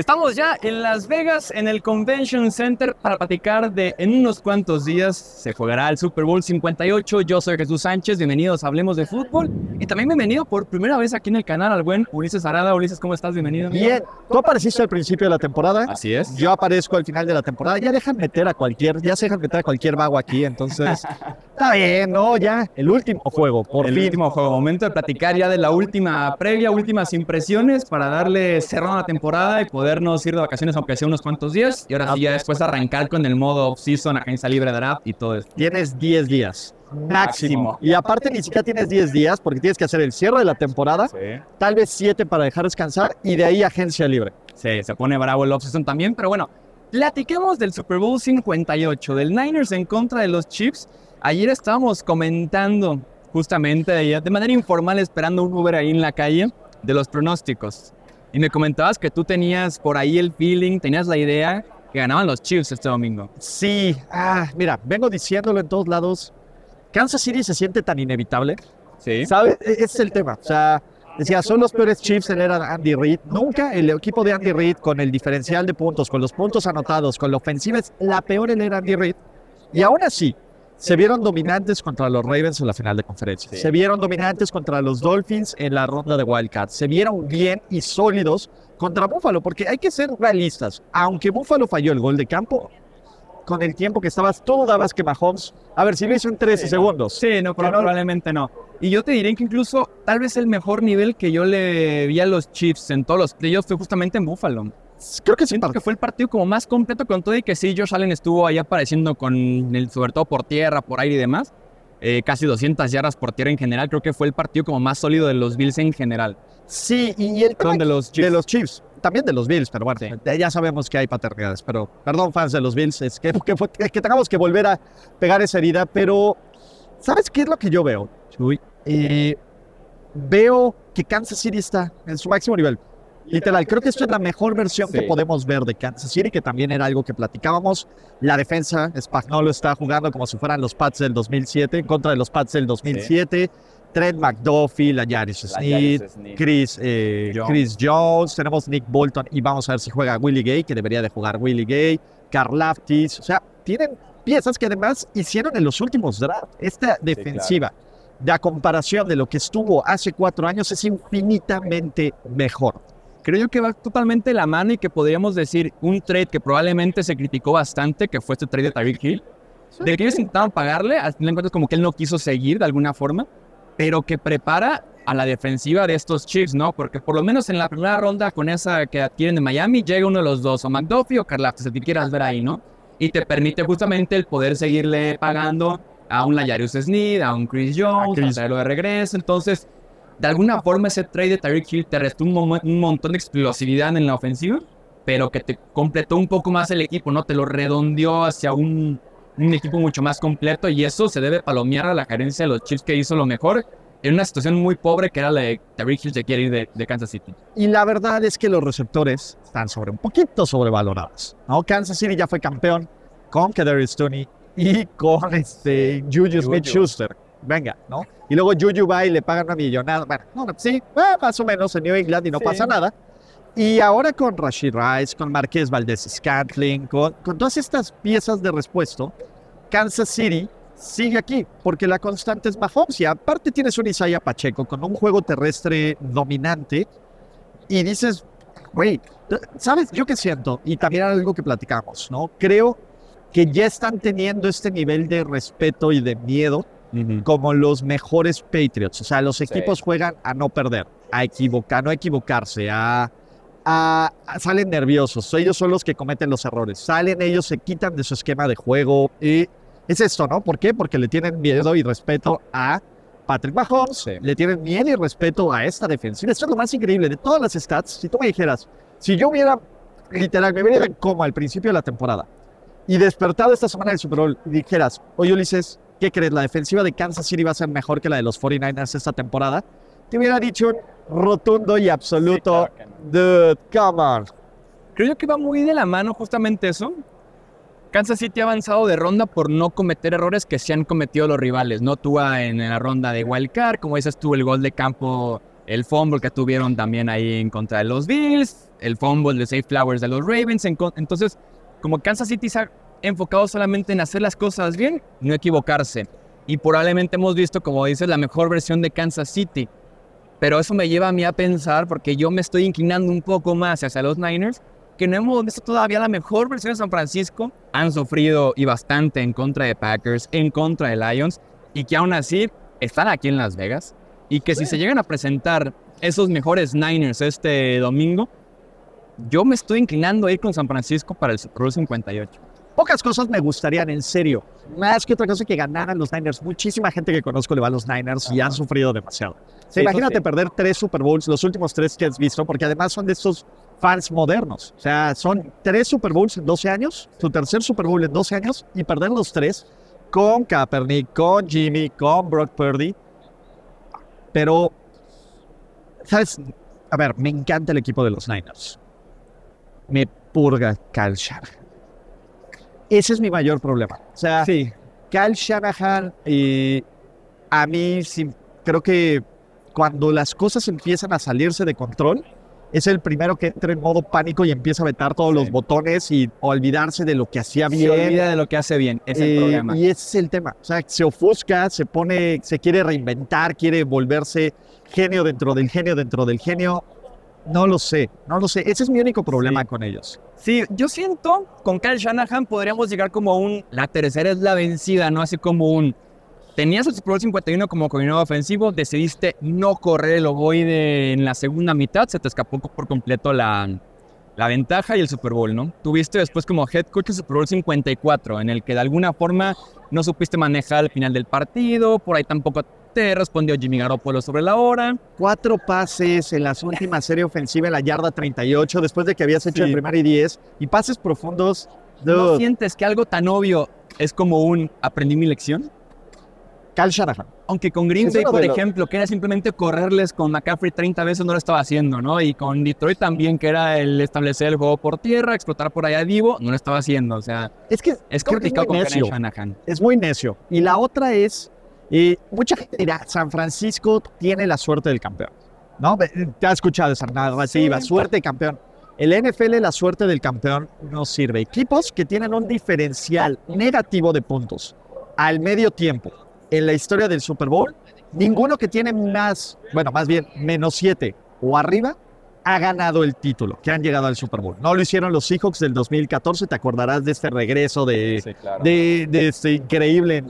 Estamos ya en Las Vegas, en el Convention Center, para platicar de en unos cuantos días se jugará el Super Bowl 58. Yo soy Jesús Sánchez, bienvenidos a Hablemos de Fútbol. Y también bienvenido por primera vez aquí en el canal al buen Ulises Arada. Ulises, ¿cómo estás? Bienvenido. Bien, tú apareciste al principio de la temporada. Así es. Yo aparezco al final de la temporada. Ya dejan meter a cualquier, ya se dejan meter a cualquier vago aquí, entonces está bien, ¿no? Ya, el último juego, por el fin. último juego. Momento de platicar ya de la última previa, últimas impresiones para darle cerrado a la temporada y podernos ir de vacaciones aunque sea unos cuantos días. Y ahora sí, ya después arrancar con el modo off-season, agencia libre draft y todo esto. Tienes 10 días. Máximo. Y aparte ni siquiera tienes 10 días porque tienes que hacer el cierre de la temporada, tal vez 7 para dejar descansar y de ahí agencia libre. Sí, se pone bravo el off-season también, pero bueno, platiquemos del Super Bowl 58, del Niners en contra de los Chiefs. Ayer estábamos comentando justamente de manera informal, esperando un Uber ahí en la calle, de los pronósticos. Y me comentabas que tú tenías por ahí el feeling, tenías la idea que ganaban los Chiefs este domingo. Sí, ah, mira, vengo diciéndolo en todos lados. Kansas City se siente tan inevitable. Sí. ¿Sabes? E- Ese es el tema. O sea, decía, son los peores Chiefs en era Andy Reid. Nunca el equipo de Andy Reid, con el diferencial de puntos, con los puntos anotados, con la ofensiva, es la peor en era Andy Reid. Y aún así, se vieron dominantes contra los Ravens en la final de conferencia. Sí. Se vieron dominantes contra los Dolphins en la ronda de Wildcats. Se vieron bien y sólidos contra Buffalo, porque hay que ser realistas. Aunque Buffalo falló el gol de campo, con el tiempo que estabas, tú dabas que Mahomes, a ver, si lo hizo en 13 segundos. Sí, no, Pero no- probablemente no. Y yo te diré que incluso tal vez el mejor nivel que yo le vi a los Chiefs en todos los playoffs fue justamente en Buffalo. Creo que sí, Siento que fue el partido como más completo con todo y que sí, Josh Allen estuvo ahí apareciendo con el, sobre todo por tierra, por aire y demás. Eh, casi 200 yardas por tierra en general. Creo que fue el partido como más sólido de los Bills en general. Sí, y el tema de los Chiefs. de los Chiefs, también de los Bills, pero bueno, Sí. eh, ya sabemos que hay paternidades, pero perdón fans de los Bills, es que, que, fue- que tengamos que volver a pegar esa herida, pero ¿sabes qué es lo que yo veo? Chuy? Eh, veo que Kansas City está en su máximo nivel. Literal, creo que esto es la mejor versión Sí. que podemos ver de Kansas City, que también era algo que platicábamos. La defensa, Spagnolo está jugando como si fueran los Pats del 2007, en contra de los Pats del 2007. Trent McDuffie, la Yaris Smith, Chris, eh, Jones. Chris Jones, tenemos Nick Bolton y vamos a ver si juega Willie Gay, que debería de jugar Willie Gay, Carl Laftis, o sea, tienen piezas que además hicieron en los últimos drafts. Esta defensiva, de a comparación de lo que estuvo hace cuatro años, es infinitamente mejor. Creo yo que va totalmente de la mano y que podríamos decir un trade que probablemente se criticó bastante, que fue este trade de Tyreek Hill. Del que ellos intentaban pagarle, al final de cuentas como que él no quiso seguir de alguna forma, pero que prepara a la defensiva de estos Chiefs, ¿no? Porque por lo menos en la primera ronda con esa que adquieren de Miami, llega uno de los dos, o McDuffie o Karlaftis, el que quieras ver ahí, ¿no? Y te permite justamente el poder seguirle pagando a un Layarius Sneed, a un Chris Jones, a, Chris. traerlo de regreso. Entonces, de alguna forma ese trade de Tyreek Hill te restó un, mo- un montón de explosividad en la ofensiva, pero que te completó un poco más el equipo, ¿no? Te lo redondeó hacia un, un equipo mucho más completo y eso se debe palomear a la gerencia de los Chiefs que hizo lo mejor en una situación muy pobre que era la de Tyreek Hill se quiere ir de, de Kansas City. Y la verdad es que los receptores están sobre un poquito sobrevalorados. ¿no? Kansas City ya fue campeón con Kadarius Stoney y con este Juju Smith-Schuster. Venga, ¿no? Y luego Juju va y le pagan una millonada. Bueno, no, sí, eh, más o menos en New England y no Sí. pasa nada. Y ahora con Rashid Rice, con Marqués Valdez Scantling, con, con todas estas piezas de respuesto, Kansas City sigue aquí, porque la constante es Mahomes. Y aparte tienes un Isaiah Pacheco con un juego terrestre dominante. Y dices, güey, ¿sabes? Yo qué siento, y también algo que platicamos, ¿no? Creo que ya están teniendo este nivel de respeto y de miedo como los mejores Patriots. O sea, los equipos juegan a no perder, a equivocar, no equivocarse, a, a- a- salen nerviosos. Ellos son los que cometen los errores. Salen ellos, se quitan de su esquema de juego. Y es esto, ¿no? ¿Por qué? Porque le tienen miedo y respeto a Patrick Mahomes, Sí. le tienen miedo y respeto a esta defensiva. Esto es lo más increíble de todas las stats. Si tú me dijeras, si yo hubiera, literal, me hubiera en coma al principio de la temporada y despertado esta semana del Super Bowl y dijeras, oye Ulises, ¿qué crees? ¿La defensiva de Kansas City va a ser mejor que la de los 49ers esta temporada? Te hubiera dicho un rotundo y absoluto, Sí, claro dude, come on. Creo yo que va muy de la mano justamente eso. Kansas City ha avanzado de ronda por no cometer errores que se han cometido los rivales, ¿no? Tú en la ronda de Wild Card, como dices tú, el gol de campo el fumble que tuvieron también ahí en contra de los Bills, el fumble de Safe Flowers de los Ravens. Entonces, como Kansas City se ha enfocado solamente en hacer las cosas bien, no equivocarse. Y probablemente hemos visto, como dices, la mejor versión de Kansas City. Pero eso me lleva a mí a pensar, porque yo me estoy inclinando un poco más hacia los Niners, que no hemos visto todavía la mejor versión de San Francisco. Han sufrido y bastante en contra de Packers, en contra de Lions, y que aún así están aquí en Las Vegas. Y que si se llegan a presentar esos mejores Niners este domingo, yo me estoy inclinando a ir con San Francisco para el Super Bowl 58. Pocas cosas me gustarían, en serio. Más que otra cosa que ganaran los Niners. Muchísima gente que conozco le va a los Niners y han sufrido demasiado. imagínate perder tres Super Bowls, los últimos tres que has visto, porque además son de estos fans modernos. O sea, son tres Super Bowls en 12 años, tu tercer Super Bowl en 12 años, y perder los tres con Kaepernick, con Jimmy, con Brock Purdy. Pero, ¿sabes? A ver, me encanta el equipo de los Niners. Me purga Kyle Shanahan. Ese es mi mayor problema. O sea, sí. Kyle Shanahan, y a mí sí, creo que cuando las cosas empiezan a salirse de control, es el primero que entra en modo pánico y empieza a vetar todos los botones y olvidarse de lo que hacía bien. Se olvida de lo que hace bien, es el eh, problema. Y ese es el tema. O sea, se ofusca, se pone, se quiere reinventar, quiere volverse genio dentro del genio dentro del genio. No lo sé, no lo sé. Ese es mi único problema con ellos. Sí, yo siento con Kyle Shanahan podríamos llegar como un. La tercera es la vencida, ¿no? Así como un. Tenías el Super Bowl 51 como coordinador ofensivo, decidiste no correr el ovoide en la segunda mitad, se te escapó por completo la, la ventaja y el Super Bowl, ¿no? Tuviste después como head coach el Super Bowl 54, en el que de alguna forma no supiste manejar al final del partido, por ahí tampoco te respondió Jimmy Garoppolo sobre la hora. Cuatro pases en la última serie ofensiva en la yarda 38, después de que habías hecho el primer y 10, y pases profundos. ¿No sientes que algo tan obvio es como un aprendí mi lección? Cal Shanahan. Aunque con Green Bay, por ejemplo, que era simplemente correrles con McCaffrey 30 veces, no lo estaba haciendo, ¿no? Y con Detroit también, que era el establecer el juego por tierra, explotar por allá a Divo, no lo estaba haciendo. O sea, es que es complicado con Shanahan. Es muy necio. Y la otra es y mucha gente dirá, San Francisco tiene la suerte del campeón. ¿No? Te has escuchado esa narrativa, suerte de campeón. El NFL, la suerte del campeón no sirve. Equipos que tienen un diferencial negativo de puntos al medio tiempo en la historia del Super Bowl, ninguno que tiene más, bueno, más bien menos siete o arriba, ha ganado el título, que han llegado al Super Bowl. No lo hicieron los Seahawks del 2014, te acordarás de este regreso de, de, este increíble.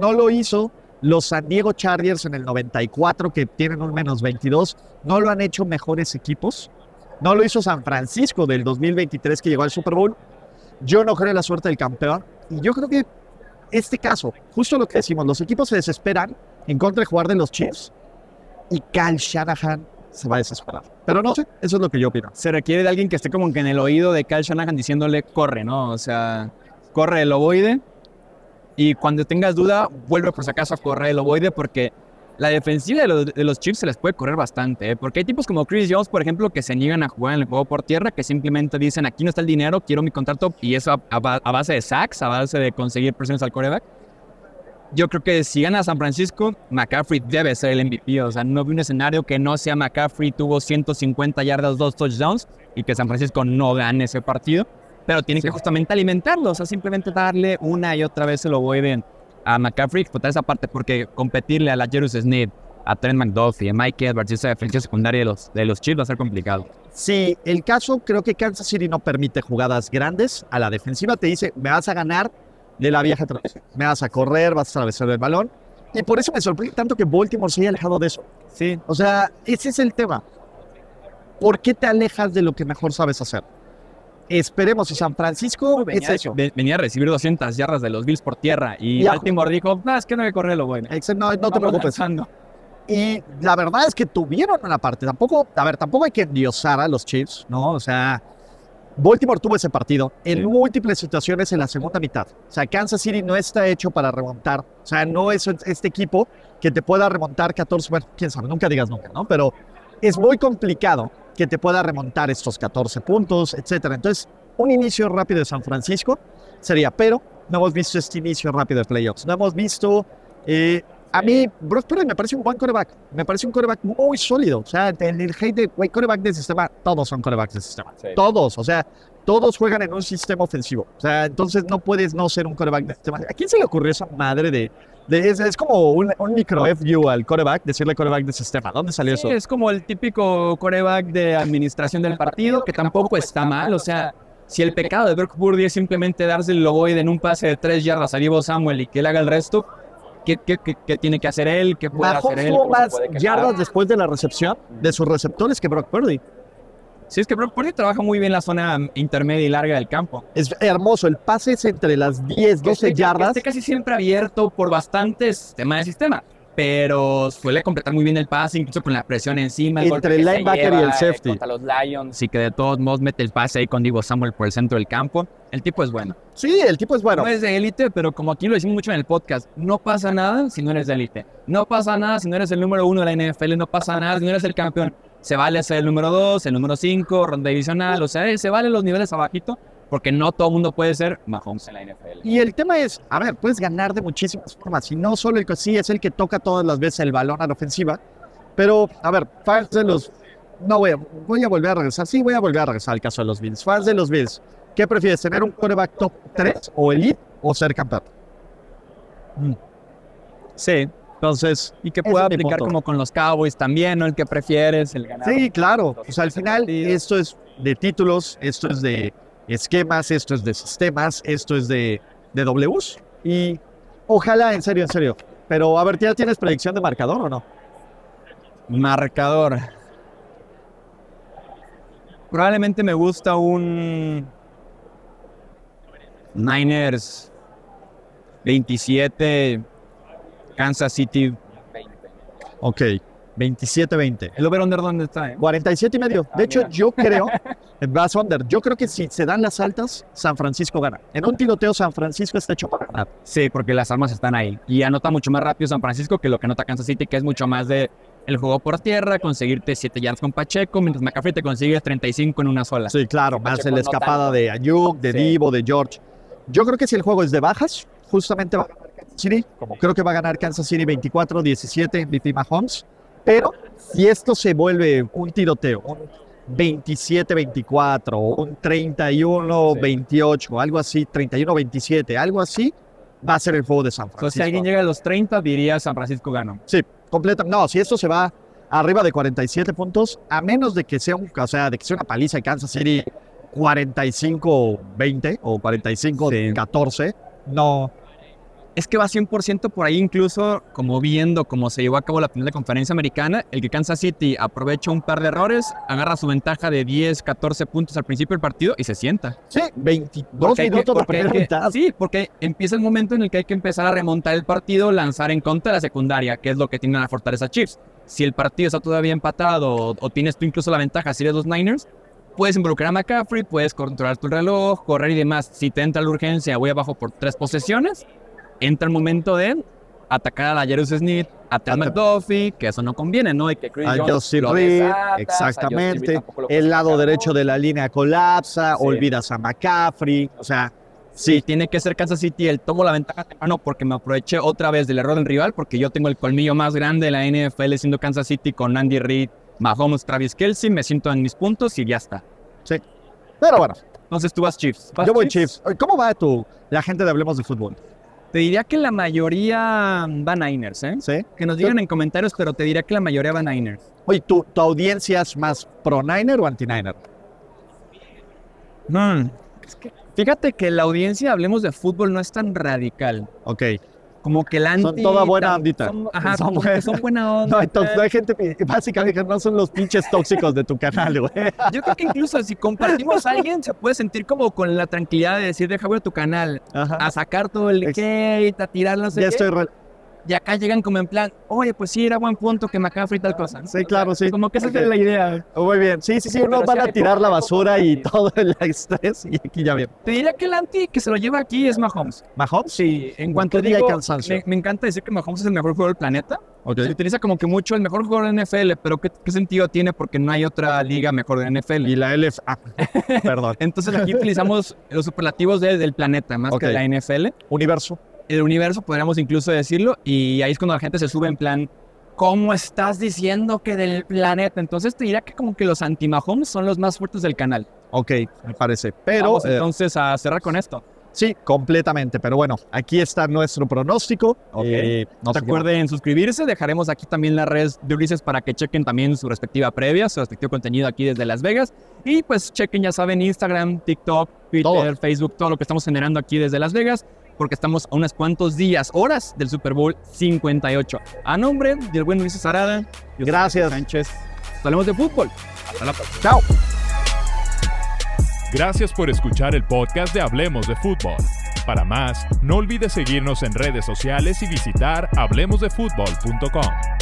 no lo hizo los San Diego Chargers en el 94, que tienen un menos 22, no lo han hecho mejores equipos. No lo hizo San Francisco del 2023 que llegó al Super Bowl. Yo no creo en la suerte del campeón. Y yo creo que este caso, justo lo que decimos, los equipos se desesperan en contra de jugar de los Chiefs y Cal Shanahan se va a desesperar. Pero no sé, eso es lo que yo opino. Se requiere de alguien que esté como que en el oído de Cal Shanahan diciéndole corre, ¿no? O sea, corre el ovoide y cuando tengas duda, vuelve por si acaso a correr el ovoide porque la defensiva de los, de Chiefs se les puede correr bastante. ¿eh? Porque hay tipos como Chris Jones, por ejemplo, que se niegan a jugar en el juego por tierra, que simplemente dicen aquí no está el dinero, quiero mi contrato y eso a, base de sacks, a base de conseguir presiones al coreback. Yo creo que si gana San Francisco, McCaffrey debe ser el MVP. O sea, no vi un escenario que no sea McCaffrey, tuvo 150 yardas, dos touchdowns y que San Francisco no gane ese partido pero tienen que justamente alimentarlo, o sea, simplemente darle una y otra vez se lo voy a McCaffrey, explotar esa parte, porque competirle a la Jerus Smith, a Trent McDuffie, a Mike Edwards, esa defensa secundaria de los, de los Chiefs va a ser complicado. Sí, el caso creo que Kansas City no permite jugadas grandes. A la defensiva te dice, me vas a ganar de la vieja tradición. Me vas a correr, vas a atravesar el balón. Y por eso me sorprende tanto que Baltimore se haya alejado de eso. Sí. O sea, ese es el tema. ¿Por qué te alejas de lo que mejor sabes hacer? Esperemos, y San Francisco venía, es venía a recibir 200 yardas de los Bills por tierra y Baltimore dijo, no, es que no hay que correr lo bueno. No, no te preocupes. Y la verdad es que tuvieron una parte, tampoco, a ver, tampoco hay que endiosar a los Chiefs, ¿no? O sea, Baltimore tuvo ese partido en múltiples situaciones en la segunda mitad. O sea, Kansas City no está hecho para remontar. O sea, no es este equipo que te pueda remontar 14, bueno, quién sabe, nunca digas nunca, ¿no? Pero es muy complicado que te pueda remontar estos 14 puntos, etcétera. Entonces, un inicio rápido de San Francisco sería, pero no hemos visto este inicio rápido de playoffs. No hemos visto eh, A mí, Brock Purdy me parece un buen coreback. Me parece un coreback muy sólido. O sea, en el hate de, güey, coreback de sistema, todos son corebacks de sistema. Sí. Todos. O sea, todos juegan en un sistema ofensivo. O sea, entonces no puedes no ser un coreback de sistema. ¿A quién se le ocurrió esa madre de... de- es, es como un, un micro FU al coreback, decirle coreback de sistema. ¿Dónde salió Sí, eso? es como el típico coreback de administración del partido, que tampoco está mal. O sea, si el pecado de Brock Purdy es simplemente darse el loboide en un pase de tres yardas a Divo Samuel y que él haga el resto, ¿qué, qué, qué- qué tiene que hacer él? ¿Qué puede Mahomes hacer él? tuvo ¿Cómo se más yardas después de la recepción de sus receptores que Brock Purdy. Sí, es que Brock Purdy trabaja muy bien la zona intermedia y larga del campo. Es hermoso. El pase es entre las 10, 12 Esté- yardas. esté casi siempre abierto por bastantes temas de sistema. Pero suele completar muy bien el pase, incluso con la presión encima. Entre el que se linebacker y el eh, safety. Contra los Lions y que de todos modos mete el pase ahí con Divo Samuel por el centro del campo. El tipo es bueno. Sí, el tipo es bueno. No es de élite, pero como aquí lo decimos mucho en el podcast, no pasa nada si no eres de élite. No pasa nada si no eres el número uno de la NFL, no pasa nada si no eres el campeón. Se vale ser el número dos, el número cinco, ronda divisional, o sea, eh, se vale los niveles abajito, porque no todo el mundo puede ser Mahomes en la NFL. Y el tema es, a ver, puedes ganar de muchísimas formas. Y no solo el que sí es el que toca todas las veces el balón a la ofensiva. Pero, a ver, fans de los. No voy a, voy a volver a regresar. Sí, voy a volver a regresar al caso de los Bills. Fans de los Bills, ¿qué prefieres? ¿Tener un quarterback top 3 o elite o ser campeón? Sí, Entonces, y que pueda aplicar como con los Cowboys también, ¿no? El que prefieres, el ganar. sí, claro. O sea, al final, esto es de títulos, esto es de esquemas, esto es de sistemas, esto es de, de Ws. Y ojalá, en serio, en serio. Pero, a ver, ¿ya tienes predicción de marcador o no? Marcador. Probablemente me gusta un Niners 27, Kansas City 20. Ok, 27-20. ¿El over-under dónde está? eh? 47 y medio. Ah, De hecho, mira. yo creo, vas under, yo creo que si se dan las altas, San Francisco gana. En un tiroteo, San Francisco está hecho para ganar. Sí, porque las armas están ahí. Y anota mucho más rápido San Francisco que lo que anota Kansas City, que es mucho más de el juego por tierra, conseguirte 7 yards con Pacheco, mientras McCaffrey te consigue 35 en una sola. Sí, claro, más la escapada de Ayuk, de Sí. Divo, de George. Yo creo que si el juego es de bajas, justamente va a ganar Kansas City. Como creo que va a ganar Kansas City 24-17, VP Mahomes. Pero si esto se vuelve un tiroteo, un 27-24, un 31-28, algo así, 31-27, algo así, va a ser el juego de San Entonces, Francisco. si alguien llega a los 30, diría San Francisco ganó. Sí, completa. No, si esto se va arriba de 47 puntos, a menos de que sea un, o sea, de que sea una paliza de Kansas City 45-20 o 45-14, no. Es que va 100% por ahí, incluso como viendo cómo se llevó a cabo la final de conferencia americana, el que Kansas City aprovecha un par de errores, agarra su ventaja de 10, 14 puntos al principio del partido y se sienta. Sí, 22 Porque hay que- minutos hay primera que- mitad. Sí, porque empieza el momento en el que hay que empezar a remontar el partido, lanzar en contra de la secundaria, que es lo que tiene la fortaleza Chiefs. Si el partido está todavía empatado o, o tienes tú incluso la ventaja si eres los Niners, puedes involucrar a McCaffrey, puedes controlar tu reloj, correr y demás. Si te entra la urgencia, voy abajo por tres posesiones, entra el momento de atacar a la Jerus Smith, a Ted McDuffie, que eso no conviene, ¿no? Y que Chris A Jones lo desatas, exactamente. lo El lado derecho de la línea colapsa, Sí. olvidas a McCaffrey, o sea, Sí, sí, tiene que ser Kansas City el tomo la ventaja temprano porque me aproveché otra vez del error del rival porque yo tengo el colmillo más grande de la NFL siendo Kansas City con Andy Reid, Mahomes, Travis Kelsey, me siento en mis puntos y ya está. sí. Pero bueno, Entonces tú vas Chiefs. ¿Vas yo voy Chiefs. ¿Cómo va tu, la gente de Hablemos de Fútbol? Te diría que la mayoría va Niners, ¿eh? ¿Sí? Que nos digan en comentarios, pero te diría que la mayoría va Niners. Oye, ¿tu, tu audiencia es más pro-Niner o anti-Niner? Mm, es que fíjate que la audiencia, hablemos de fútbol, no es tan radical. Ok. Como que el anti... Son toda buena ondita. son- ajá, Son buena- son buena onda. No, entonces no hay gente, que- básicamente no son los pinches tóxicos de tu canal, güey. Yo creo que incluso si compartimos a alguien, se puede sentir como con la tranquilidad de decir, deja ver tu canal, Ajá. a sacar todo el hate, a tirar no sé Ya qué. estoy... Y acá llegan como en plan, oye, pues sí, era buen punto que McCaffrey y tal cosa. Sí, claro, sí. Como que esa es la idea. Oh, Muy bien. Sí, sí, sí. Sí van a tirar la basura y todo el estrés y aquí ya bien. Te diría que el anti que se lo lleva aquí es Mahomes. ¿Mahomes? Sí, en cuanto ¿Qué día hay digo, cansancio? me, me encanta decir que Mahomes es el mejor jugador del planeta. Ok. Se utiliza como que mucho el mejor jugador de NFL, pero ¿qué, qué sentido tiene? Porque no hay otra liga mejor de NFL. Y la LF... Ah, perdón. Entonces aquí utilizamos los superlativos de- del planeta, más Ok. que la NFL. Universo. El universo, podríamos incluso decirlo, y ahí es cuando la gente se sube en plan, ¿cómo estás diciendo que del planeta? Entonces te diría que como que los anti-Mahomes son los más fuertes del canal. Ok, me parece. Pero Vamos eh, entonces a cerrar con esto. sí, completamente. Pero bueno, aquí está nuestro pronóstico. Ok. Eh, No acuerden suscribirse, dejaremos aquí también las redes de Ulises para que chequen también su respectiva previa, su respectivo contenido aquí desde Las Vegas. Y pues chequen, ya saben, Instagram, TikTok, Twitter, Todo. Facebook, todo lo que estamos generando aquí desde Las Vegas, porque estamos a unos cuantos días, horas del Super Bowl 58. A nombre del buen Ulises Arada, yo soy Gracias. Sánchez, hablemos de fútbol. Hasta la próxima. Chao. Gracias por escuchar el podcast de Hablemos de Fútbol. Para más, no olvides seguirnos en redes sociales y visitar hablemosdefutbol.com.